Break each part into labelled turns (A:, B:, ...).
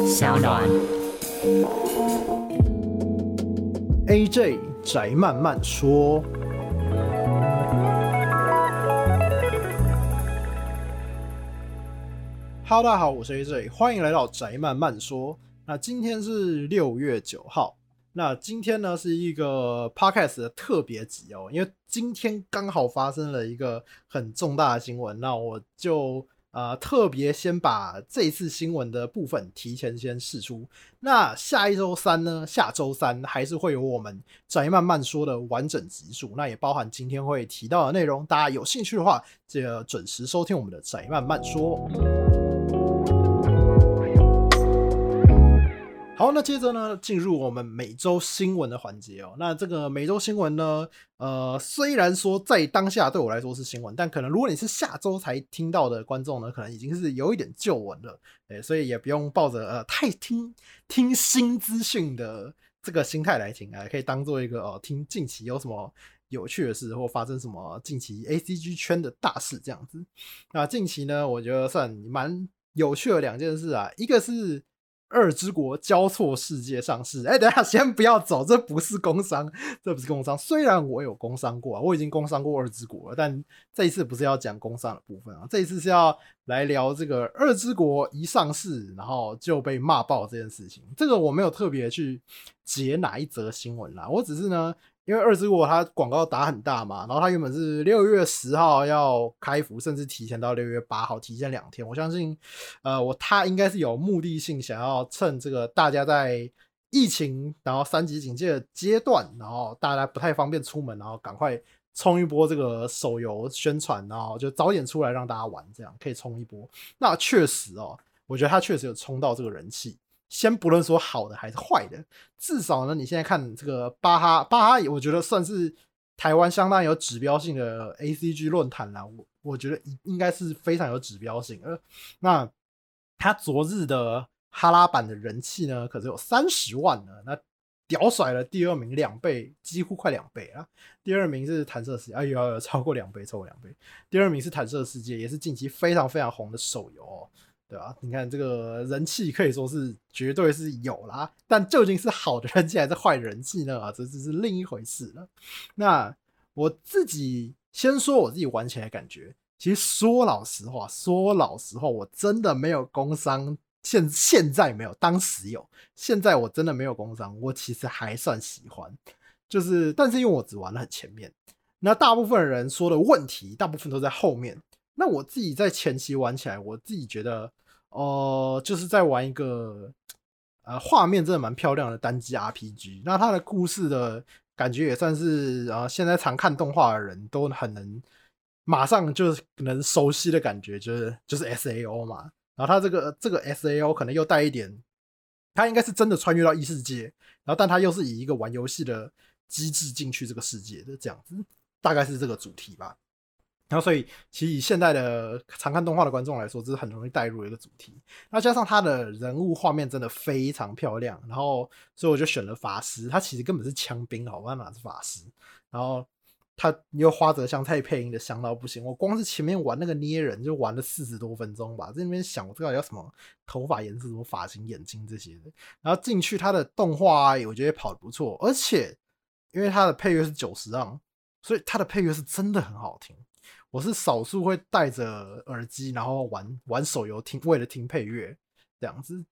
A: 小暖
B: AJ 宅慢慢说。Hello，大家好，我是 AJ，欢迎来到宅慢慢说。那今天是六月九号。那今天呢是一个 podcast 的特别集哦，因为今天刚好发生了一个很重大的新闻，那我就呃特别先把这次新闻的部分提前先试出。那下一周三呢，下周三还是会有我们宅慢慢说的完整集数，那也包含今天会提到的内容。大家有兴趣的话，记得准时收听我们的宅慢慢说。好，那接着呢，进入我们每周新闻的环节哦。那这个每周新闻呢，呃，虽然说在当下对我来说是新闻，但可能如果你是下周才听到的观众呢，可能已经是有一点旧闻了，对，所以也不用抱着呃太听听新资讯的这个心态来听啊，可以当做一个哦、听近期有什么有趣的事或发生什么近期 ACG 圈的大事这样子。那近期呢，我觉得算蛮有趣的两件事啊，一个是。二之国交错世界上市，哎、等下，先不要走，这不是工商，这不是工商。虽然我有工商过啊，我已经工商过二之国了，但这一次不是要讲工商的部分啊，这一次是要来聊这个二之国一上市，然后就被骂爆这件事情。这个我没有特别去截哪一则新闻啦，我只是呢。因为二之国它广告打很大嘛，然后它原本是六月十号要开服，甚至提前到六月八号，提前两天。我相信，呃，我它应该是有目的性，想要趁这个大家在疫情然后三级警戒的阶段，然后大家不太方便出门，然后赶快冲一波这个手游宣传，然后就早点出来让大家玩，这样可以冲一波。那确实哦，我觉得它确实有冲到这个人气。先不论说好的还是坏的，至少呢，你现在看这个巴哈巴哈，我觉得算是台湾相当有指标性的 ACG 论坛啦。我我觉得应该是非常有指标性的。那他昨日的哈拉版的人气呢，可是有三十万呢，那屌甩了第二名两倍，几乎快两倍啊。第二名是弹射世界，哎呦，超过两倍，超过两倍。第二名是弹射世界，也是近期非常非常红的手游对啊，你看这个人气可以说是绝对是有啦，但究竟是好的人气还是坏人气呢？啊，这只是另一回事了。那我自己先说我自己玩起来感觉，其实说老实话，说老实话，我真的没有工伤，现现在没有，当时有，现在我真的没有工伤，我其实还算喜欢，就是但是因为我只玩了很前面，那大部分人说的问题，大部分都在后面。那我自己在前期玩起来，我自己觉得。哦、呃，就是在玩一个，呃，画面真的蛮漂亮的单机 RPG。那它的故事的感觉也算是，啊、呃，现在常看动画的人都很能马上就能熟悉的感觉，就是就是 SAO 嘛。然后它这个这个 SAO 可能又带一点，它应该是真的穿越到异世界，然后但它又是以一个玩游戏的机制进去这个世界的这样子，大概是这个主题吧。然后，所以其实以现代的常看动画的观众来说，这是很容易带入的一个主题。那加上他的人物画面真的非常漂亮，然后所以我就选了法师。他其实根本是枪兵，好吧，哪是法师？然后他又花泽香菜配音的香到不行。我光是前面玩那个捏人就玩了四十多分钟吧，在那边想我这个要什么头发颜色、什么发型、眼睛这些的。然后进去他的动画啊，我觉得跑得不错，而且因为他的配乐是久石让，所以他的配乐是真的很好听。我是少数会戴着耳机，然后玩玩手游听，为了听配乐这样子，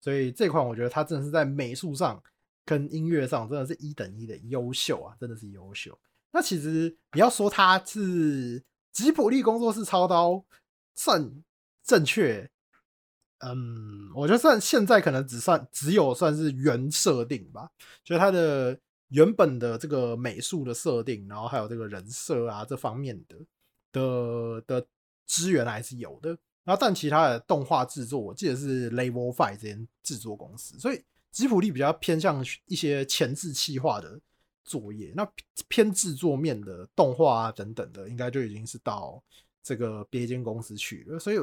B: 所以这款我觉得它真的是在美术上跟音乐上真的是一等一的优秀啊，真的是优秀。那其实你要说它是吉卜力工作室操刀算正确，嗯，我觉得算现在可能只算只有算是原设定吧，就是它的原本的这个美术的设定，然后还有这个人设啊这方面的。的的资源还是有的，然后但其他的动画制作，我记得是 Level Five 这间制作公司，所以吉普力比较偏向一些前置企划的作业，那偏制作面的动画啊等等的，应该就已经是到这个别间公司去了。所以，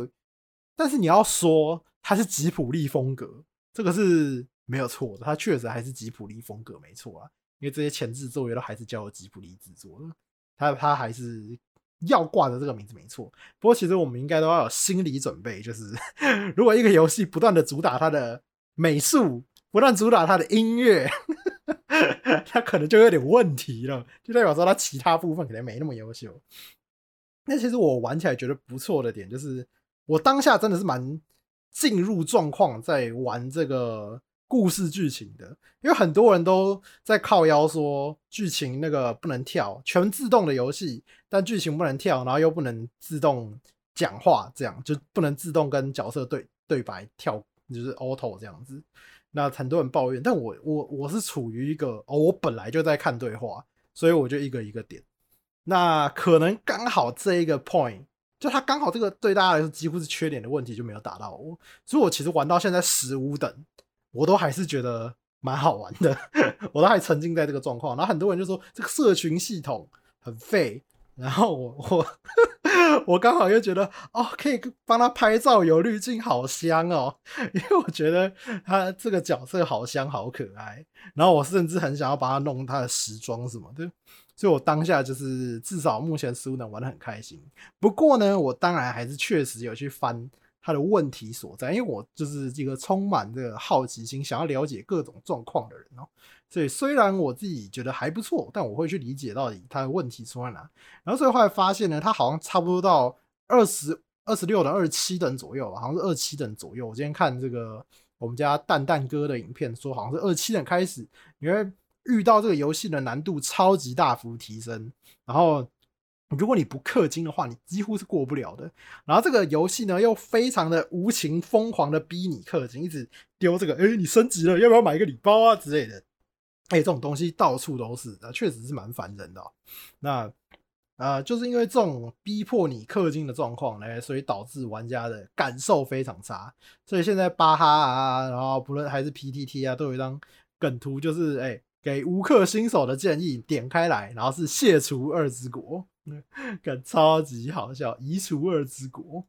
B: 但是你要说它是吉普力风格，这个是没有错的，它确实还是吉普力风格没错啊，因为这些前置作业都还是交由吉普力制作的，它它还是。要挂的这个名字没错，不过其实我们应该都要有心理准备，就是 如果一个游戏不断的主打它的美术，不断主打它的音乐，它可能就有点问题了，就代表说它其他部分可能没那么优秀。那其实我玩起来觉得不错的点，就是我当下真的是蛮进入状况，在玩这个故事剧情的，因为很多人都在靠腰说剧情那个不能跳，全自动的游戏，但剧情不能跳，然后又不能自动讲话，这样就不能自动跟角色对对白跳，就是 auto 这样子。那很多人抱怨，但我我我是处于一个哦，我本来就在看对话，所以我就一个一个点。那可能刚好这一个 point，就他刚好这个对大家来说几乎是缺点的问题就没有打到我，所以我其实玩到现在十五等，我都还是觉得蛮好玩的，我都还沉浸在这个状况。然后很多人就说这个社群系统很废。然后我 我我刚好又觉得哦，可以帮他拍照，有滤镜，好香哦！因为我觉得他这个角色好香，好可爱。然后我甚至很想要帮他弄他的时装什么的，所以我当下就是至少目前似乎能玩得很开心。不过呢，我当然还是确实有去翻他的问题所在，因为我就是一个充满这个好奇心，想要了解各种状况的人哦。所以虽然我自己觉得还不错，但我会去理解到底他的问题出在哪。然后最后发现呢，他好像差不多到二十二十六等、二十七等左右吧，好像是二七等左右。我今天看这个我们家蛋蛋哥的影片，说好像是二七等开始，你会遇到这个游戏的难度超级大幅提升。然后如果你不氪金的话，你几乎是过不了的。然后这个游戏呢，又非常的无情疯狂的逼你氪金，一直丢这个，哎，你升级了，要不要买一个礼包啊之类的。哎、这种东西到处都是，啊，确实是蛮烦人的。那呃，就是因为这种逼迫你氪金的状况呢，所以导致玩家的感受非常差。所以现在巴哈啊，然后不论还是 PTT 啊，都有一张梗图，就是哎、给无氪新手的建议，点开来，然后是卸除二之国，感超级好笑，移除二之国。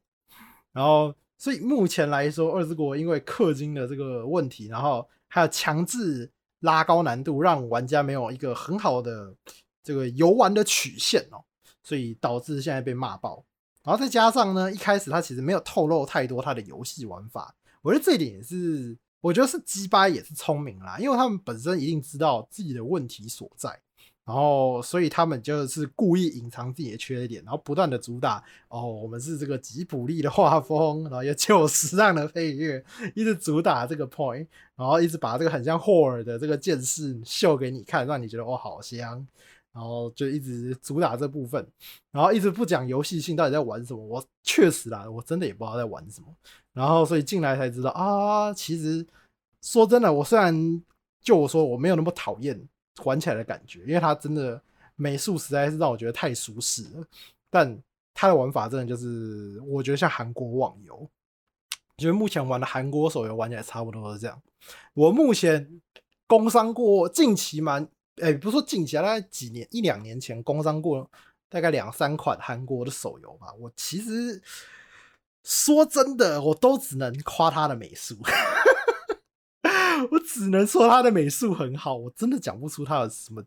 B: 然后，所以目前来说，二之国因为氪金的这个问题，然后还有强制。拉高难度，让玩家没有一个很好的这个游玩的曲线哦，所以导致现在被骂爆。然后再加上呢，一开始他其实没有透露太多他的游戏玩法，我觉得这一点也是，我觉得是鸡巴也是聪明啦，因为他们本身一定知道自己的问题所在。然后，所以他们就是故意隐藏自己的缺点，然后不断的主打哦，我们是这个吉卜力的画风，然后有旧时尚的配乐，一直主打这个 point，然后一直把这个很像霍尔的这个剑士秀给你看，让你觉得哦好香，然后就一直主打这部分，然后一直不讲游戏性到底在玩什么。我确实啦，我真的也不知道在玩什么。然后所以进来才知道啊，其实说真的，我虽然就我说我没有那么讨厌。玩起来的感觉，因为它真的美术实在是让我觉得太舒适了。但它的玩法真的就是，我觉得像韩国网游，觉得目前玩的韩国手游玩起来差不多是这样。我目前工商过近期蛮，哎、不说近期啊，大概几年一两年前工商过大概两三款韩国的手游吧。我其实说真的，我都只能夸它的美术。我只能说他的美术很好，我真的讲不出他有什么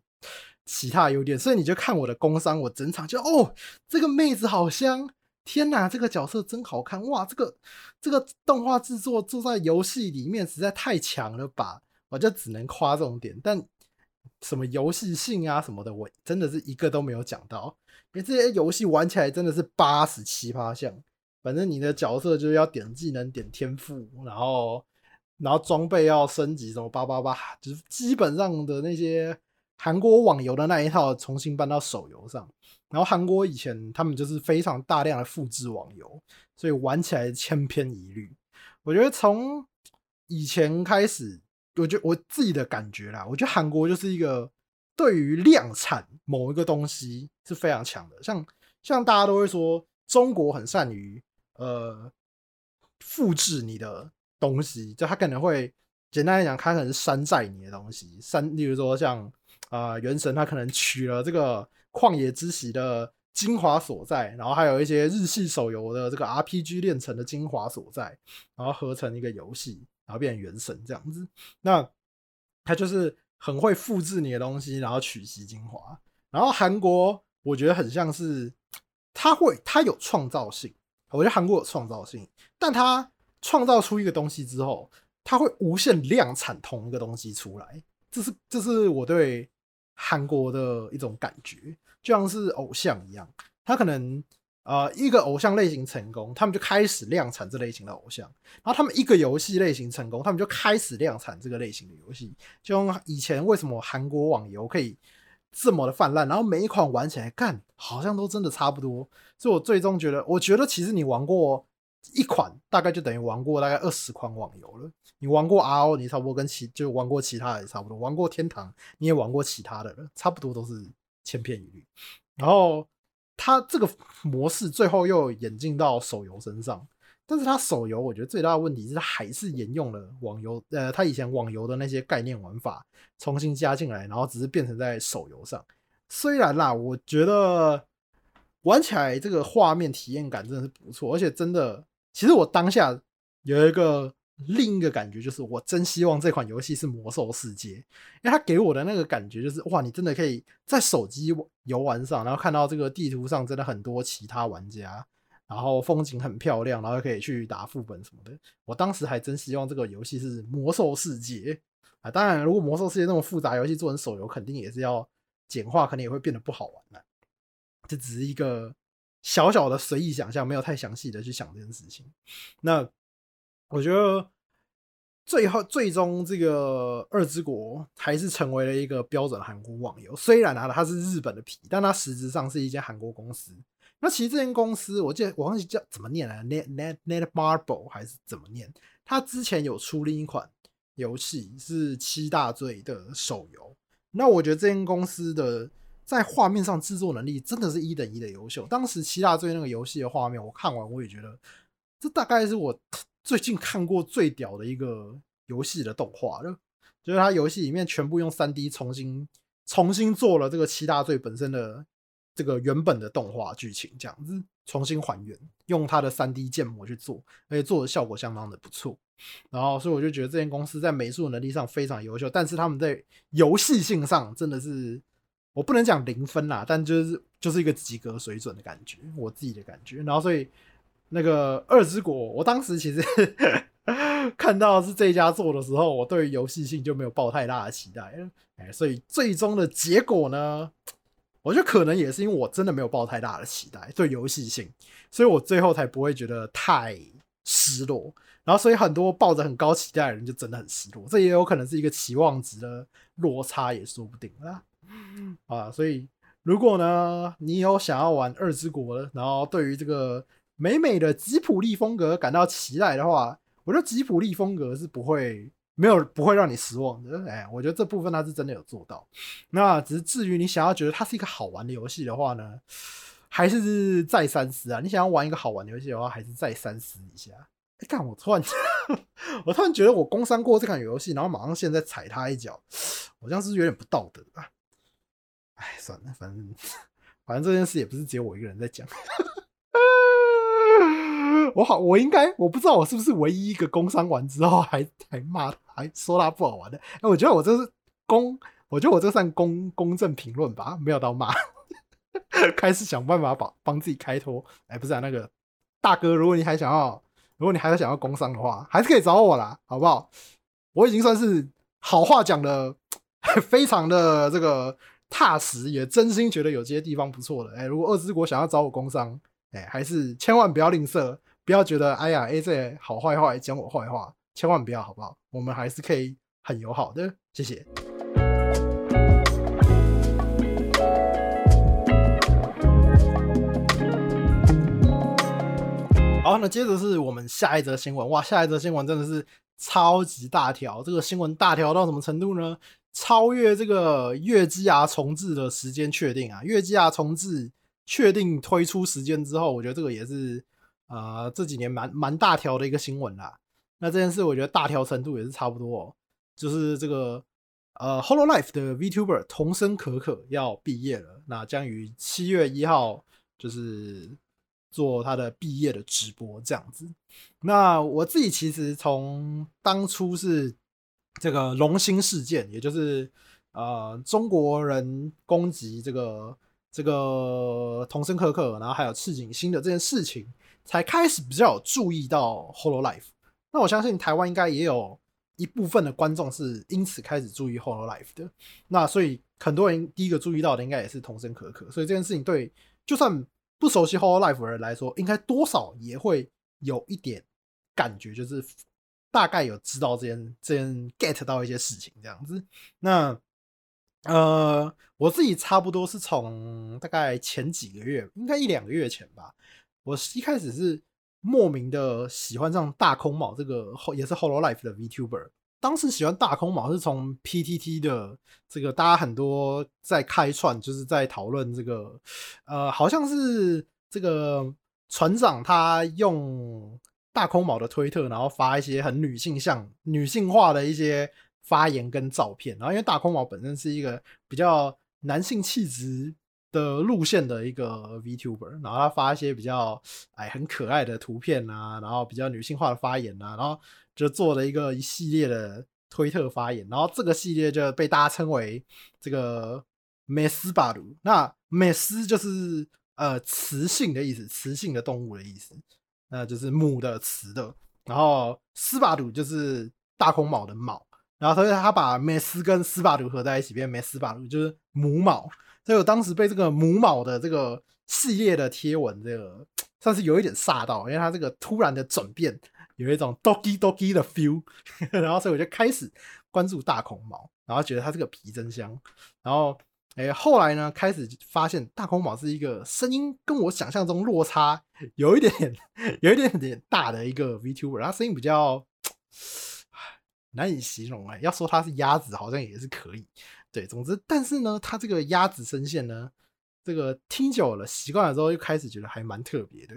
B: 其他优点，所以你就看我的工商，我整场就哦，这个妹子好香，天哪，这个角色真好看，哇，这个这个动画制作做在游戏里面实在太强了吧，我就只能夸这种点，但什么游戏性啊什么的，我真的是一个都没有讲到，因为这些游戏玩起来真的是八十七八项，反正你的角色就是要点技能、点天赋，然后。然后装备要升级，什么八八八，就是基本上的那些韩国网游的那一套重新搬到手游上。然后韩国以前他们就是非常大量的复制网游，所以玩起来千篇一律。我觉得从以前开始，我觉我自己的感觉啦，我觉得韩国就是一个对于量产某一个东西是非常强的。像像大家都会说，中国很善于呃复制你的。东西就他可能会简单来讲，他可能是山寨你的东西，山，例如说像啊、呃、原神，他可能取了这个旷野之息的精华所在，然后还有一些日系手游的这个 RPG 炼成的精华所在，然后合成一个游戏，然后变成原神这样子。那他就是很会复制你的东西，然后取其精华。然后韩国我觉得很像是他会他有创造性，我觉得韩国有创造性，但他。创造出一个东西之后，它会无限量产同一个东西出来，这是这是我对韩国的一种感觉，就像是偶像一样，他可能呃一个偶像类型成功，他们就开始量产这类型的偶像，然后他们一个游戏类型成功，他们就开始量产这个类型的游戏，就像以前为什么韩国网游可以这么的泛滥，然后每一款玩起来干好像都真的差不多，所以我最终觉得，我觉得其实你玩过。一款大概就等于玩过大概二十款网游了。你玩过 RO，你差不多跟其就玩过其他的也差不多。玩过天堂，你也玩过其他的了，差不多都是千篇一律。然后它这个模式最后又演进到手游身上，但是它手游我觉得最大的问题是它还是沿用了网游，呃，它以前网游的那些概念玩法重新加进来，然后只是变成在手游上。虽然啦，我觉得玩起来这个画面体验感真的是不错，而且真的。其实我当下有一个另一个感觉，就是我真希望这款游戏是魔兽世界，因为它给我的那个感觉就是，哇，你真的可以在手机游玩上，然后看到这个地图上真的很多其他玩家，然后风景很漂亮，然后可以去打副本什么的。我当时还真希望这个游戏是魔兽世界啊！当然，如果魔兽世界那么复杂游戏做成手游，肯定也是要简化，肯定也会变得不好玩了。这只是一个。小小的随意想象，没有太详细的去想这件事情。那我觉得最后最终这个二之国还是成为了一个标准韩国网游。虽然拿的它是日本的皮，但它实质上是一间韩国公司。那其实这间公司，我记得我忘记叫怎么念了，Net Net Netmarble 还是怎么念？它之前有出另一款游戏是七大罪的手游。那我觉得这间公司的。在画面上制作能力真的是一等一的优秀。当时七大罪那个游戏的画面，我看完我也觉得，这大概是我 最近看过最屌的一个游戏的动画了。就是它游戏里面全部用三 D 重新重新做了这个七大罪本身的这个原本的动画剧情，这样子重新还原，用它的三 D 建模去做，而且做的效果相当的不错。然后，所以我就觉得这间公司在美术能力上非常优秀，但是他们在游戏性上真的是。我不能讲零分啦，但就是就是一个及格水准的感觉，我自己的感觉。然后所以那个二之国，我当时其实 看到是这家做的时候，我对游戏性就没有抱太大的期待。哎，所以最终的结果呢，我觉得可能也是因为我真的没有抱太大的期待对游戏性，所以我最后才不会觉得太失落。然后所以很多抱着很高期待的人就真的很失落，这也有可能是一个期望值的落差，也说不定啦。啊，所以如果呢，你有想要玩《二之国》，然后对于这个美美的吉普力风格感到期待的话，我觉得吉普力风格是不会没有不会让你失望的。哎，我觉得这部分它是真的有做到。那只是至于你想要觉得它是一个好玩的游戏的话呢，还是再三思啊。你想要玩一个好玩的游戏的话，还是再三思一下。哎，看我突然，我突然觉得我工商过这款游戏，然后马上现在踩他一脚，我这样是不是有点不道德啊？哎，算了，反正反正这件事也不是只有我一个人在讲。我好，我应该我不知道我是不是唯一一个工伤完之后还还骂，还说他不好玩的。哎，我觉得我这是公，我觉得我这算公公正评论吧，没有到骂。开始想办法帮帮自己开脱。哎，不是啊，那个大哥，如果你还想要，如果你还有想要工伤的话，还是可以找我啦，好不好？我已经算是好话讲的 非常的这个。踏实，也真心觉得有这些地方不错的。哎、如果二之国想要找我工商，哎、还是千万不要吝啬，不要觉得哎呀，AJ 好坏话讲我坏话，千万不要，好不好？我们还是可以很友好的，谢谢。好，那接着是我们下一则新闻。哇，下一则新闻真的是超级大条，这个新闻大条到什么程度呢？超越这个月姬 R 重置的时间确定啊！月姬 R 重置确定推出时间之后，我觉得这个也是呃这几年蛮蛮大条的一个新闻啦。那这件事我觉得大条程度也是差不多，就是这个呃 Hololive 的 VTuber 童生可可要毕业了，那将于七月一号就是做他的毕业的直播这样子。那我自己其实从当初是。这个龙星事件，也就是呃中国人攻击这个这个桐生可可，然后还有赤井星的这件事情，才开始比较有注意到 Hololive。那我相信台湾应该也有一部分的观众是因此开始注意 Hololive 的。那所以很多人第一个注意到的应该也是童生可可。所以这件事情对就算不熟悉 Hololive 的人来说，应该多少也会有一点感觉，就是大概有知道这件这件 get 到一些事情这样子。那呃，我自己差不多是从大概前几个月，应该一两个月前吧，我一开始是。莫名的喜欢上大空铆这个也是 Hollow Life 的 VTuber。当时喜欢大空铆是从 PTT 的这个大家很多在开串，就是在讨论这个，呃，好像是这个船长他用大空铆的推特，然后发一些很女性向、女性化的一些发言跟照片。然后因为大空铆本身是一个比较男性气质。的路线的一个 VTuber，然后他发一些比较哎很可爱的图片啊，然后比较女性化的发言啊，然后就做了一个一系列的推特发言，然后这个系列就被大家称为这个メスバル。那メス就是呃雌性的意思，雌性的动物的意思， 那就是母的雌的，然后斯巴鲁就是大空铆的铆，然后所以他把メス跟斯巴鲁合在一起变メスバル，就是母铆。所以我当时被这个母铆的这个系列的贴文，这个算是有一点煞到，因为它这个突然的转变，有一种 doki doki 的 feel，然后所以我就开始关注大空铆，然后觉得它这个皮真香，然后 诶后来呢开始发现大空铆是一个声音跟我想象中落差有一点点有一点点大的一个 VTuber，它声音比较难以形容哎，要说它是鸭子好像也是可以。对，总之，但是呢，他这个鸭子声线呢，这个听久了、习惯了之后，又开始觉得还蛮特别的。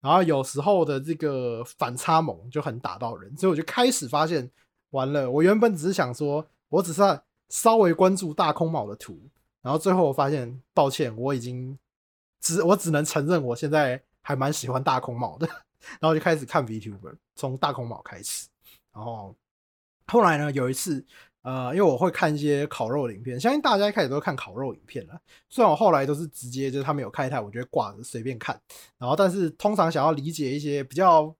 B: 然后有时候的这个反差萌就很打到人，所以我就开始发现，完了，我原本只是想说，我只是稍微关注大空铆的图，然后最后我发现，抱歉，我已经只我只能承认，我现在还蛮喜欢大空帽的。然后就开始看 VTuber，从大空帽开始，然后后来呢，有一次。呃，因为我会看一些烤肉的影片，相信大家一开始都看烤肉影片了。虽然我后来都是直接就是他们有开台，我就会挂着随便看。然后，但是通常想要理解一些比较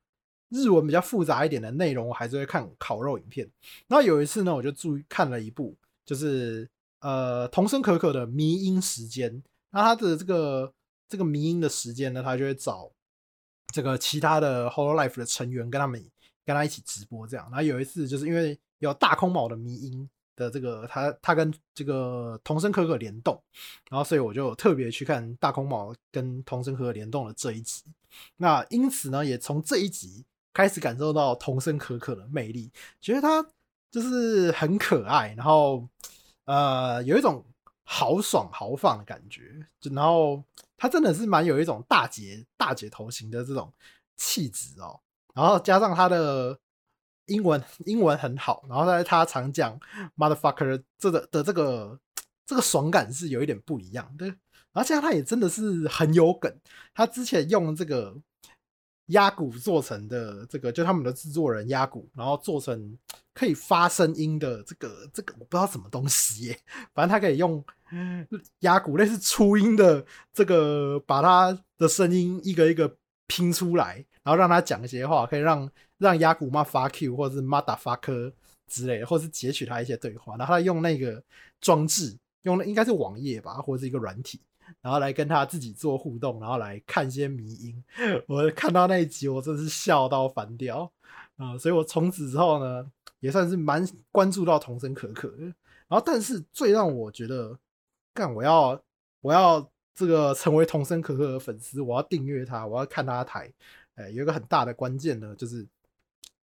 B: 日文比较复杂一点的内容，我还是会看烤肉影片。然后有一次呢，我就注意看了一部，就是呃桐生可可的迷音时间。那他的这个这个迷音的时间呢，他就会找这个其他的 Hololive 的成员跟他们跟他一起直播这样。然后有一次就是因为。有大空铆的迷音的这个，他他跟这个桐生可可联动，然后所以我就特别去看大空铆跟童生可可联动的这一集。那因此呢，也从这一集开始感受到童生可可的魅力，觉得他就是很可爱，然后呃有一种豪爽豪放的感觉，就然后他真的是蛮有一种大姐大姐头型的这种气质哦，然后加上他的。英文英文很好，然后在他常讲 motherfucker 这个的这个这个爽感是有一点不一样的，然后这样他也真的是很有梗。他之前用这个鸭骨做成的这个，就他们的制作人鸭骨，然后做成 可以发声音的这个这个我不知道什么东西耶，反正他可以用鸭骨类似初音的这个，把他的声音一个一个拼出来，然后让他讲一些话，可以让。让亚古骂 fuck you，或者是 motherfucker 之类的，或是截取他一些对话，然后他用那个装置，用的应该是网页吧，或者是一个软体，然后来跟他自己做互动，然后来看一些迷音。我看到那一集，我真是笑到翻掉啊、所以我从此之后呢，也算是蛮关注到童声可可。然后，但是最让我觉得，干我要我要这个成为童声可可的粉丝，我要订阅他，我要看他台。哎，有一个很大的关键呢，就是。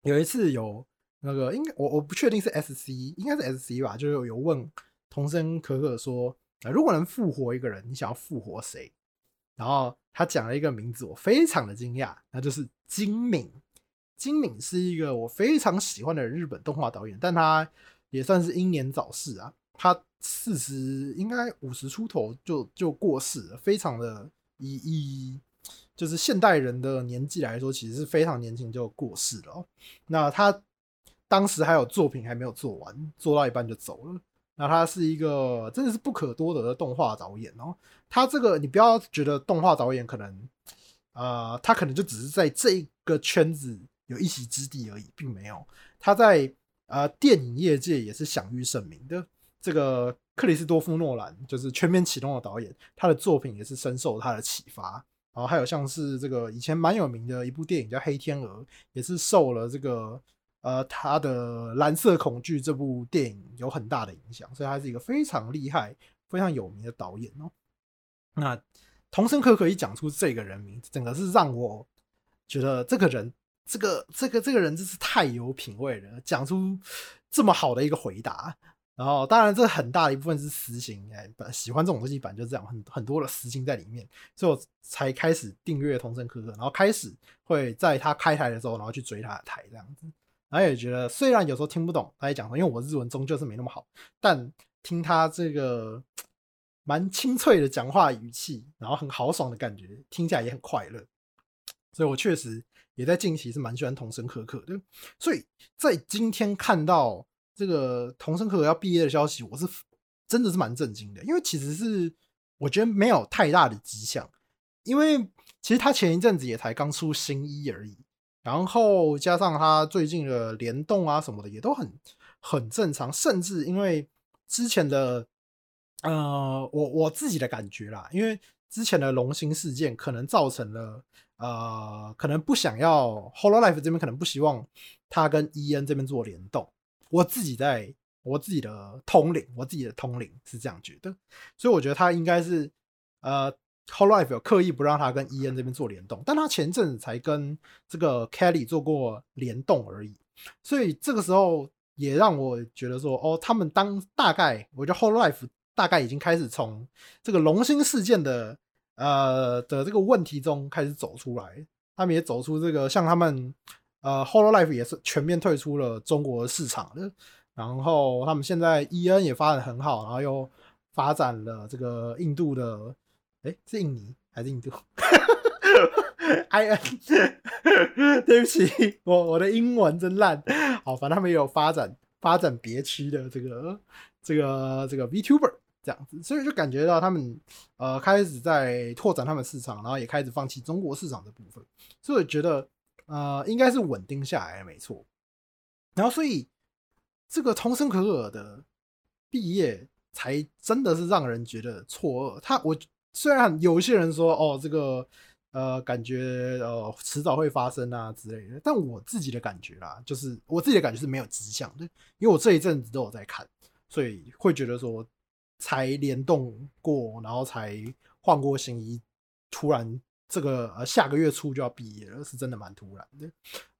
B: 有一次有那个应该我我不确定是 S C 应该是 S C 吧，就有有问童声可可说，啊如果能复活一个人，你想要复活谁？然后他讲了一个名字，我非常的惊讶，那就是金敏。金敏是一个我非常喜欢的日本动画导演，但他也算是英年早逝啊，他四十应该五十出头就就过世了，非常的以以。就是现代人的年纪来说，其实是非常年轻就过世了。那他当时还有作品还没有做完，做到一半就走了。那他是一个真的是不可多得的动画导演哦。他这个你不要觉得动画导演可能，呃，他可能就只是在这个圈子有一席之地而已，并没有。他在呃电影业界也是享誉盛名的。这个克里斯多夫诺兰就是全面启动的导演，他的作品也是深受他的启发。然后还有像是这个以前蛮有名的一部电影叫《黑天鹅》，也是受了这个呃他的《蓝色恐惧》这部电影有很大的影响，所以他是一个非常厉害、非常有名的导演哦。那童生可可一讲出这个人名，整个是让我觉得这个人，这个这个这个人真是太有品味了，讲出这么好的一个回答。然后，当然，这很大的一部分是私心，哎，喜欢这种东西，本来就这样，很很多的私心在里面，所以我才开始订阅童生可可，然后开始会在他开台的时候，然后去追他的台这样子，然后也觉得虽然有时候听不懂他在讲什么，因为我日文终究是没那么好，但听他这个蛮清脆的讲话语气，然后很豪爽的感觉，听起来也很快乐，所以我确实也在近期是蛮喜欢童声可可的，所以在今天看到。这个童声可可要毕业的消息，我是真的是蛮震惊的，因为其实是我觉得没有太大的迹象，因为其实他前一阵子也才刚出新一而已，然后加上他最近的联动啊什么的也都很很正常，甚至因为之前的呃我我自己的感觉啦，因为之前的龙心事件可能造成了呃可能不想要 Hololive 这边可能不希望他跟 EN 这边做联动。我自己在我自己的通灵，我自己的通灵是这样觉得，所以我觉得他应该是呃 Hollife 有刻意不让他跟 EN 这边做联动，但他前阵子才跟这个 Kelly 做过联动而已，所以这个时候也让我觉得说，哦，他们当大概，我觉得 Hollife 大概已经开始从这个龙心事件的呃的这个问题中开始走出来，他们也走出这个像他们。呃 Hollife 也是全面退出了中国市场的，然后他们现在 EN 也发展很好，然后又发展了这个印度的，诶，是印尼还是印度？IN，对不起，我我的英文真烂。好，反正他们也有发展发展别区的这个这个这个 VTuber 这样子，所以就感觉到他们呃开始在拓展他们市场，然后也开始放弃中国市场的部分，所以我觉得。呃，应该是稳定下来，没错。然后，所以这个童生可可的毕业，才真的是让人觉得错愕。他，我虽然有一些人说，哦，这个呃，感觉呃，迟早会发生啊之类的，但我自己的感觉啦，就是我自己的感觉是没有迹象的，因为我这一阵子都有在看，所以会觉得说，才联动过，然后才换过新衣，突然。这个呃，下个月初就要毕业了，是真的蛮突然的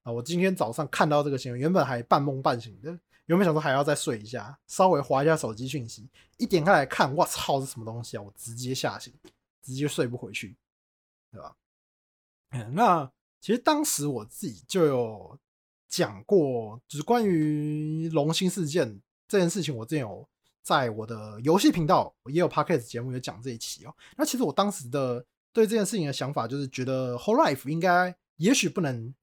B: 啊！我今天早上看到这个新闻，原本还半梦半醒的，原本想说还要再睡一下，稍微滑一下手机讯息，一点开来看，我操，是什么东西啊？我直接吓醒，直接睡不回去，对吧？嗯，那其实当时我自己就有讲过，就是关于龙心事件这件事情，我之前有在我的游戏频道也有 Podcast 节目有讲这一期哦。那其实我当时的。对这件事情的想法就是觉得 Whole Life 应该也许不能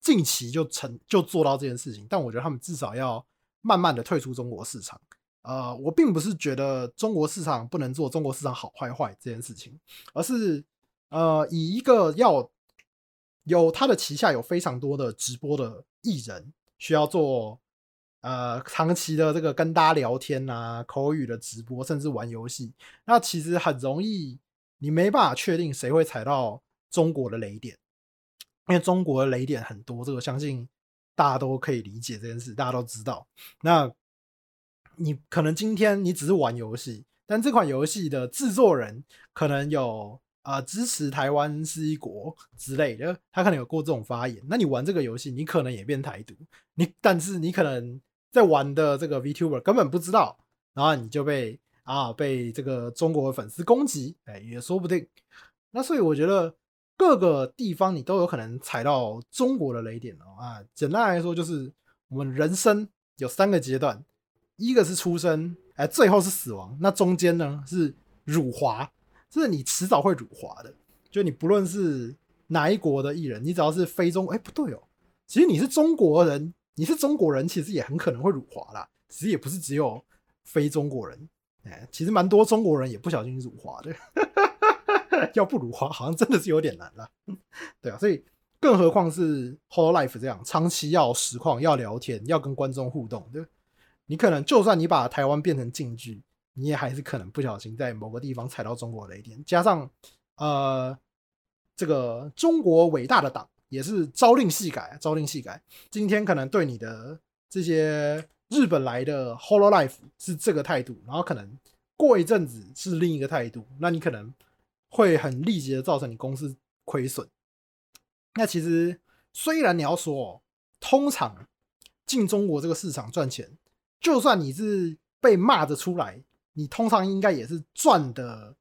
B: 近期就成就做到这件事情，但我觉得他们至少要慢慢的退出中国市场。呃，我并不是觉得中国市场不能做中国市场好坏坏这件事情，而是呃以一个要有他的旗下有非常多的直播的艺人需要做呃长期的这个跟大家聊天啊口语的直播，甚至玩游戏，那其实很容易。你没办法确定谁会踩到中国的雷点，因为中国的雷点很多，这个相信大家都可以理解这件事，大家都知道。那你可能今天你只是玩游戏，但这款游戏的制作人可能有啊、支持台湾是一国之类的，他可能有过这种发言。那你玩这个游戏，你可能也变台独，你但是你可能在玩的这个 VTuber 根本不知道，然后你就被。啊，被这个中国粉丝攻击，哎，也说不定。那所以我觉得各个地方你都有可能踩到中国的雷点哦。啊，简单来说就是我们人生有三个阶段，一个是出生，哎，最后是死亡。那中间呢是辱华，就是你迟早会辱华的。就你不论是哪一国的艺人，你只要是非中，哎，不对哦，其实你是中国人，你是中国人，其实也很可能会辱华啦。其实也不是只有非中国人。哎其实蛮多中国人也不小心辱华的，要不辱华好像真的是有点难了。对啊，所以更何况是 Hololive 这样长期要实况、要聊天、要跟观众互动对，你可能就算你把台湾变成禁剧，你也还是可能不小心在某个地方踩到中国雷点。加上呃，这个中国伟大的党也是朝令夕改，朝令夕改。今天可能对你的这些日本来的 Hololive 是这个态度，然后可能过一阵子是另一个态度，那你可能会很立即的造成你公司亏损。那其实，虽然你要说，通常进中国这个市场赚钱，就算你是被骂着出来，你通常应该也是赚的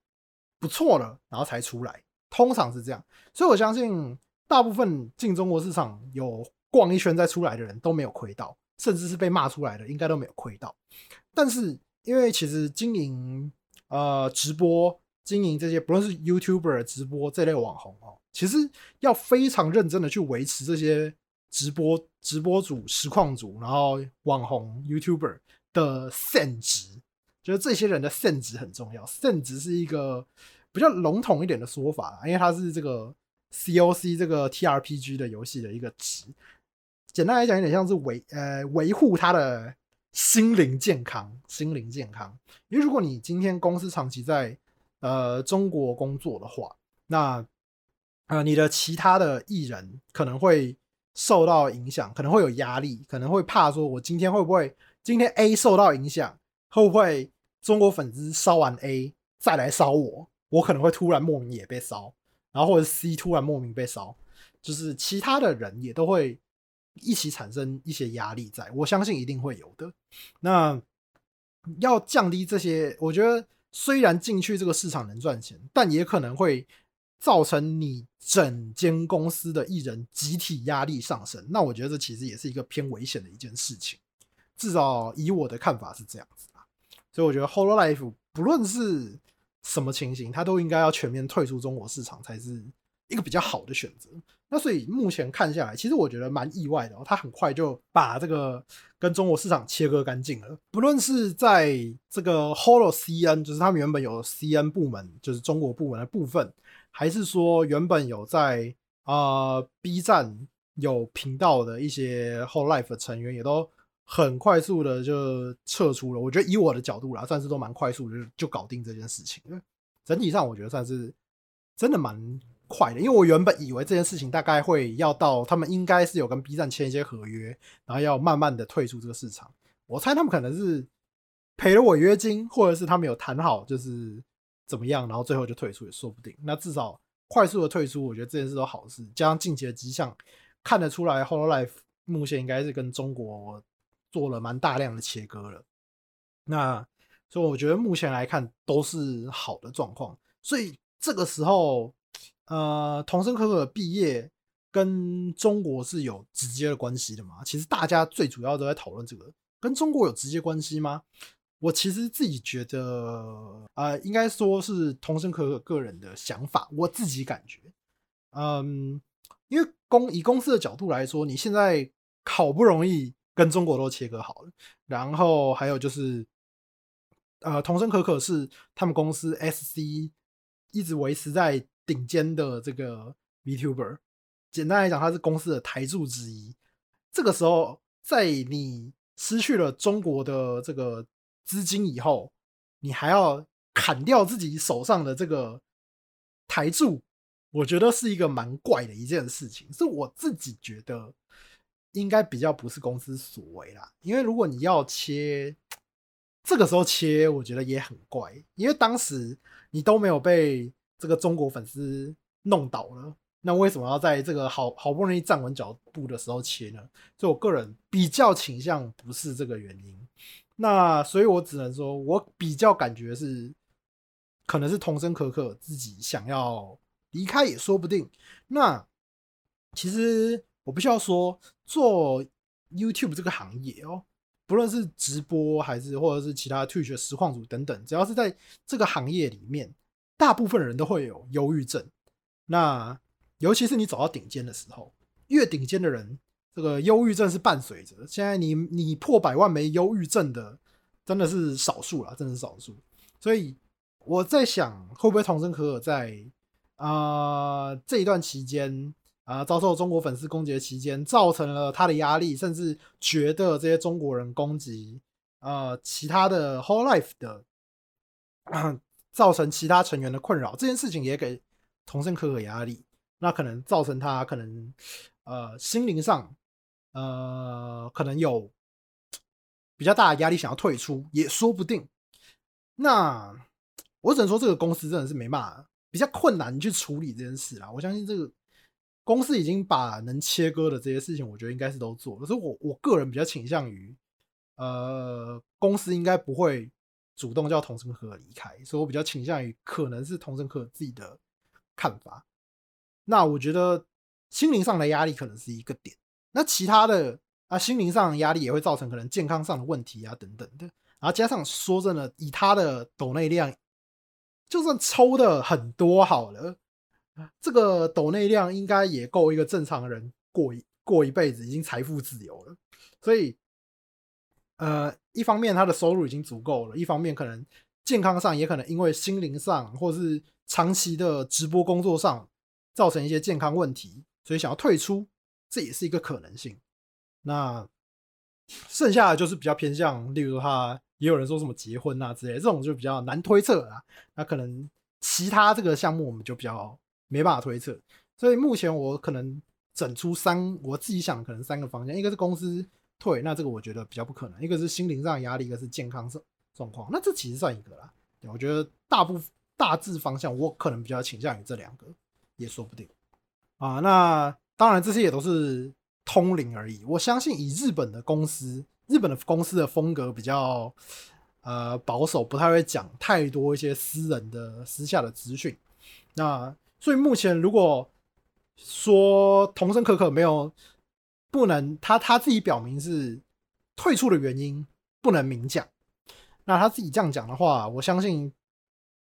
B: 不错了，然后才出来，通常是这样。所以我相信，大部分进中国市场有逛一圈再出来的人都没有亏到，甚至是被骂出来的，应该都没有亏到。但是，因为其实经营呃直播，经营这些不论是 YouTuber 直播这类网红哦。其实要非常认真的去维持这些直播直播主、实况主，然后网红 YouTuber 的 SEN 值，就是这些人的 SEN 值很重要。SEN 值是一个比较笼统一点的说法，因为它是这个 COC 这个 TRPG 的游戏的一个值。简单来讲，有点像是维呃维护他的心灵健康，心灵健康。因为如果你今天公司长期在呃中国工作的话，那呃，你的其他的艺人可能会受到影响，可能会有压力，可能会怕说，我今天会不会今天 A 受到影响，会不会中国粉丝烧完 A 再来烧我？我可能会突然莫名也被烧，然后或者 C 突然莫名被烧，就是其他的人也都会一起产生一些压力在，我相信一定会有的。那要降低这些，我觉得虽然进去这个市场能赚钱，但也可能会。造成你整间公司的艺人集体压力上升，那我觉得这其实也是一个偏危险的一件事情，至少以我的看法是这样子啊。所以我觉得 Hololive 不论是什么情形，它都应该要全面退出中国市场才是一个比较好的选择。那所以目前看下来，其实我觉得蛮意外的哦，它很快就把这个跟中国市场切割干净了。不论是在这个 HoloCN，就是他们原本有 CN 部门，就是中国部门的部分。还是说，原本有在啊、B 站有频道的一些 Holo Life 的成员，也都很快速的就撤出了。我觉得以我的角度啦，算是都蛮快速的就就搞定这件事情。整体上我觉得算是真的蛮快的，因为我原本以为这件事情大概会要到他们应该是有跟 B 站签一些合约，然后要慢慢的退出这个市场。我猜他们可能是赔了违约金，或者是他们有谈好，就是。怎么样？然后最后就退出也说不定。那至少快速的退出，我觉得这件事都好事。加上近期的迹象，看得出来，Hololive 目前应该是跟中国做了蛮大量的切割了。那所以我觉得目前来看都是好的状况。所以这个时候，呃，童生可可毕业跟中国是有直接的关系的嘛？其实大家最主要都在讨论这个，跟中国有直接关系吗？我其实自己觉得，呃，应该说是童生可可个人的想法。我自己感觉，嗯，因为公以公司的角度来说，你现在好不容易跟中国都切割好了，然后还有就是，呃，童生可可是他们公司 SC 一直维持在顶尖的这个 VTuber，简单来讲，他是公司的台柱之一。这个时候，在你失去了中国的这个。资金以后，你还要砍掉自己手上的这个台柱，我觉得是一个蛮怪的一件事情。是我自己觉得应该比较不是公司所为啦。因为如果你要切，这个时候切，我觉得也很怪。因为当时你都没有被这个中国粉丝弄倒了，那为什么要在这个好好不容易站稳脚步的时候切呢？所以我个人比较倾向不是这个原因。那所以，我只能说，我比较感觉是，可能是童声可可自己想要离开也说不定。那其实我不需要说，做 YouTube 这个行业哦，不论是直播还是或者是其他 Twitch 实况组等等，只要是在这个行业里面，大部分人都会有忧郁症。那尤其是你走到顶尖的时候，越顶尖的人。这个忧郁症是伴随着，现在你你破百万没忧郁症的，真的是少数了，真的是少数。所以我在想，会不会童声可可在啊、这一段期间啊、遭受中国粉丝攻击的期间，造成了他的压力，甚至觉得这些中国人攻击呃其他的 Whole Life 的、造成其他成员的困扰，这件事情也给桐生可可压力，那可能造成他可能呃心灵上呃可能有比较大的压力，想要退出也说不定。那我只能说，这个公司真的是没办法，比较困难去处理这件事啦。我相信这个。公司已经把能切割的这些事情，我觉得应该是都做了。所以我我个人比较倾向于，呃，公司应该不会主动叫桐生可离开，所以我比较倾向于可能是桐生可可自己的看法。那我觉得心灵上的压力可能是一个点，那其他的啊，心灵上的压力也会造成可能健康上的问题啊等等的。然后加上说真的，以他的抖内量，就算抽的很多好了。这个抖内量应该也够一个正常人过一过一辈子，已经财富自由了。所以，呃，一方面他的收入已经足够了，一方面可能健康上也可能因为心灵上或是长期的直播工作上造成一些健康问题，所以想要退出，这也是一个可能性。那剩下的就是比较偏向，例如他也有人说什么结婚啊之类，这种就比较难推测了。那可能其他这个项目我们就比较。没办法推测，所以目前我可能整出三，我自己想可能三个方向，一个是公司退，那这个我觉得比较不可能；一个是心灵上的压力，一个是健康状状况，那这其实算一个啦。对，我觉得大部分大致方向，我可能比较倾向于这两个，也说不定啊。那当然这些也都是通灵而已。我相信以日本的公司，日本的公司的风格比较呃保守，不太会讲太多一些私人的私下的资讯。那所以目前，如果说童生可可没有不能他他自己表明是退出的原因不能明讲，那他自己这样讲的话，我相信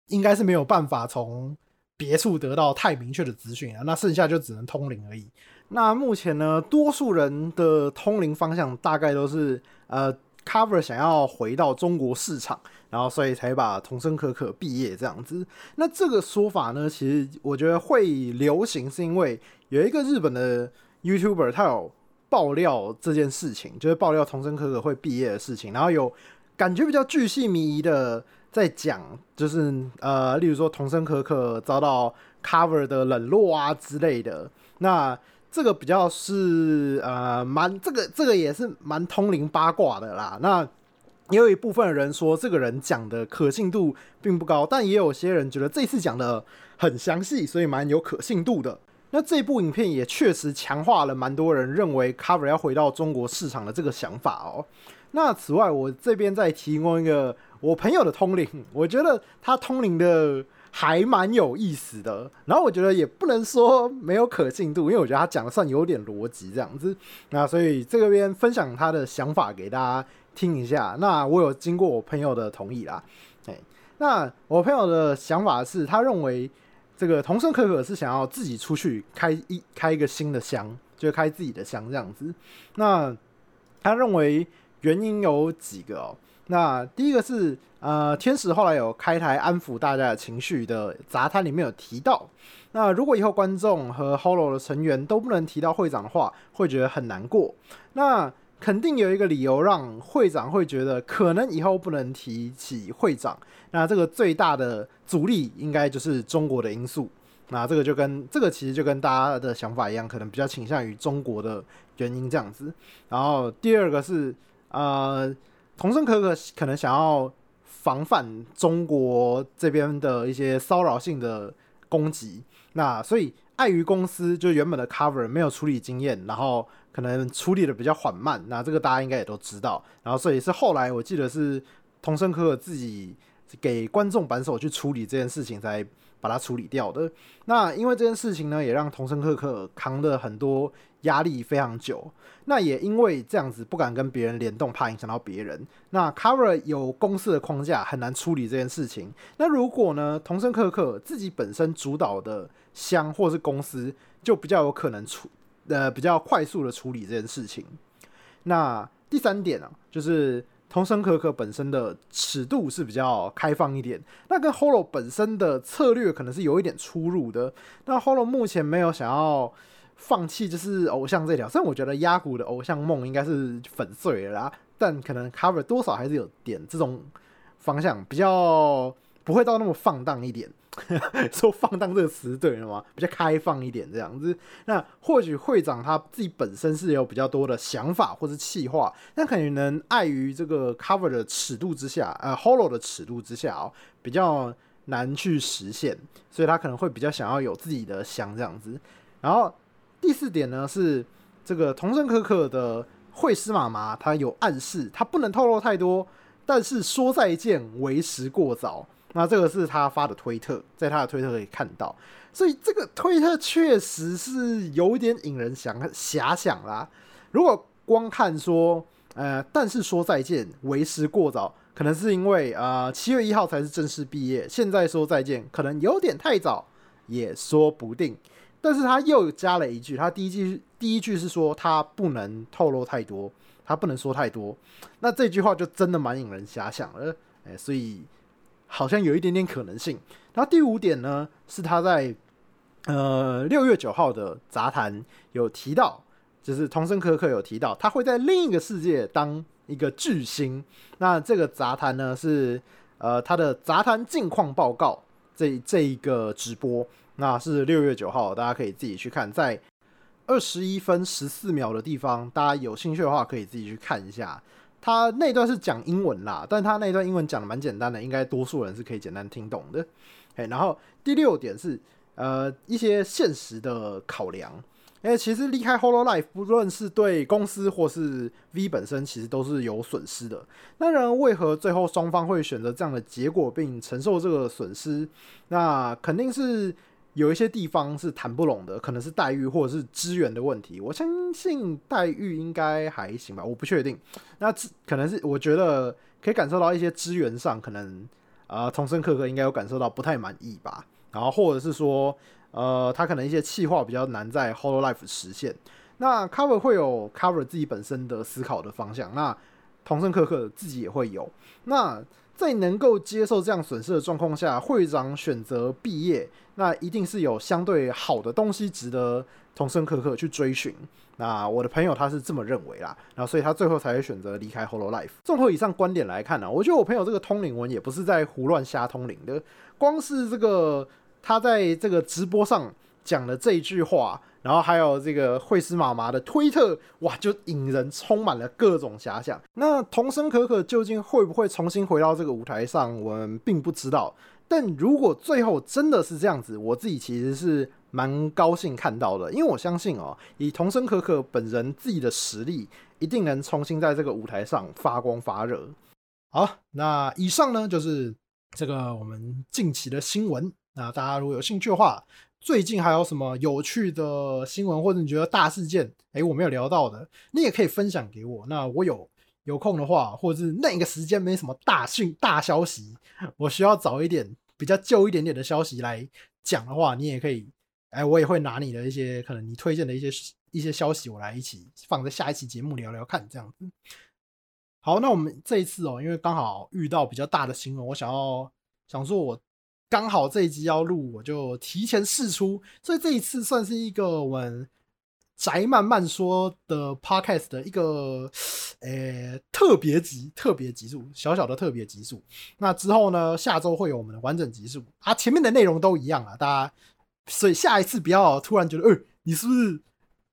B: 应该是没有办法从别处得到太明确的资讯啊。那剩下就只能通灵而已。那目前呢，多数人的通灵方向大概都是呃。Cover 想要回到中国市场，然后所以才把童生可可毕业这样子。那这个说法呢，其实我觉得会流行，是因为有一个日本的 YouTuber 他有爆料这件事情，就是爆料童生可可会毕业的事情，然后有感觉比较巨细靡遗的在讲，就是呃，例如说童生可可遭到 Cover 的冷落啊之类的。那这个比较是呃蛮这个这个也是蛮通灵八卦的啦。那也有一部分人说这个人讲的可信度并不高，但也有些人觉得这次讲的很详细，所以蛮有可信度的。那这部影片也确实强化了蛮多人认为 Cover 要回到中国市场的这个想法哦。那此外，我这边再提供一个我朋友的通灵，我觉得他通灵的。还蛮有意思的，然后我觉得也不能说没有可信度，因为我觉得他讲的算有点逻辑这样子。那所以这个边分享他的想法给大家听一下。那我有经过我朋友的同意啦，哎，那我朋友的想法是他认为这个童生可可是想要自己出去开一开一个新的箱，就开自己的箱这样子。那他认为原因有几个哦。那第一个是，呃，天使后来有开台安抚大家的情绪的杂谈里面有提到，那如果以后观众和 Hollow 的成员都不能提到会长的话，会觉得很难过。那肯定有一个理由让会长会觉得可能以后不能提起会长。那这个最大的阻力应该就是中国的因素。那这个就跟这个其实就跟大家的想法一样，可能比较倾向于中国的原因这样子。然后第二个是，呃。童生可可可能想要防范中国这边的一些骚扰性的攻击，那所以碍于公司就原本的 cover 没有处理经验，然后可能处理的比较缓慢，那这个大家应该也都知道。然后所以是后来我记得是桐生可可自己给观众扳手去处理这件事情，才把它处理掉的。那因为这件事情呢，也让桐生可可扛了很多。压力非常久，那也因为这样子不敢跟别人联动，怕影响到别人。那 Cover 有公司的框架，很难处理这件事情。那如果呢，桐生可可自己本身主导的箱或是公司，就比较有可能处呃比较快速的处理这件事情。那第三点啊，就是桐生可可本身的尺度是比较开放一点，那跟 Holo 本身的策略可能是有一点出入的。那 Holo 目前没有想要。放弃就是偶像这条。虽然我觉得压谷的偶像梦应该是粉碎了啦，但可能 Cover 多少还是有点这种方向，比较不会到那么放荡一点。说放荡这个词对了吗？比较开放一点这样子。那或许会长他自己本身是有比较多的想法或是气话，但可能碍于这个 Cover 的尺度之下，呃 hollow 的尺度之下哦，比较难去实现，所以他可能会比较想要有自己的想这样子。然后第四点呢是这个童声可可的绘师妈妈，她有暗示她不能透露太多，但是说再见为时过早。那这个是他发的推特，在他的推特可以看到，所以这个推特确实是有点引人想遐想啦。如果光看说，呃，但是说再见为时过早，可能是因为呃七月一号才是正式毕业，现在说再见可能有点太早，也说不定。但是他又加了一句，他第一句第一句是说他不能透露太多，他不能说太多。那这句话就真的蛮引人遐想了，哎，所以。好像有一点点可能性。然后第五点呢，是他在呃六月九号的杂谈有提到，就是桐生可可有提到，他会在另一个世界当一个巨星。那这个杂谈呢，是呃他的杂谈近况报告这这一个直播，那是六月九号，大家可以自己去看，在二十一分十四秒的地方，大家有兴趣的话可以自己去看一下。他那段是讲英文啦，但他那段英文讲的蛮简单的，应该多数人是可以简单听懂的。哎，然后第六点是呃一些现实的考量，因为其实离开 Hololive 不论是对公司或是 V 本身，其实都是有损失的。那然为何最后双方会选择这样的结果，并承受这个损失？那肯定是。有一些地方是谈不拢的，可能是待遇或者是资源的问题。我相信待遇应该还行吧，我不确定。那可能是我觉得可以感受到一些资源上，可能呃，同生可可应该有感受到不太满意吧。然后或者是说，呃，他可能一些企划比较难在 Hololive 实现。那 Cover 会有 Cover 自己本身的思考的方向，那同生可可自己也会有。那在能够接受这样损失的状况下，会长选择毕业，那一定是有相对好的东西值得桐生可可去追寻。那我的朋友他是这么认为啦，然后所以他最后才会选择离开 Hollow Life。综合以上观点来看呢、我觉得我朋友这个通灵文也不是在胡乱瞎通灵的，光是这个他在这个直播上讲的这一句话。然后还有这个惠斯妈妈的推特，哇，就引人充满了各种遐想。那童生可可究竟会不会重新回到这个舞台上，我们并不知道。但如果最后真的是这样子，我自己其实是蛮高兴看到的，因为我相信哦，以童生可可本人自己的实力，一定能重新在这个舞台上发光发热。好，那以上呢就是这个我们近期的新闻。那大家如果有兴趣的话，最近还有什么有趣的新闻，或者你觉得大事件，哎，我没有聊到的，你也可以分享给我。那我有有空的话，或者是那个时间没什么大讯大消息，我需要找一点比较旧一点点的消息来讲的话，你也可以，哎，我也会拿你的一些可能你推荐的一些一些消息，我来一起放在下一期节目聊聊看，这样子。好，那我们这一次哦，因为刚好遇到比较大的新闻，我想要想说我。刚好这一集要录，我就提前试出，所以这一次算是一个我们宅慢慢说的 podcast 的一个呃、特别集，特别集数，小小的特别集数。那之后呢，下周会有我们的完整集数啊，前面的内容都一样啊，大家，所以下一次不要突然觉得，呃、欸，你是不是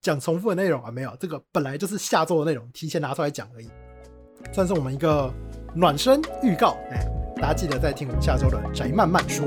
B: 讲重复的内容啊？没有，这个本来就是下周的内容，提前拿出来讲而已，算是我们一个暖身预告，哎、大家记得再听我们下周的宅漫慢说。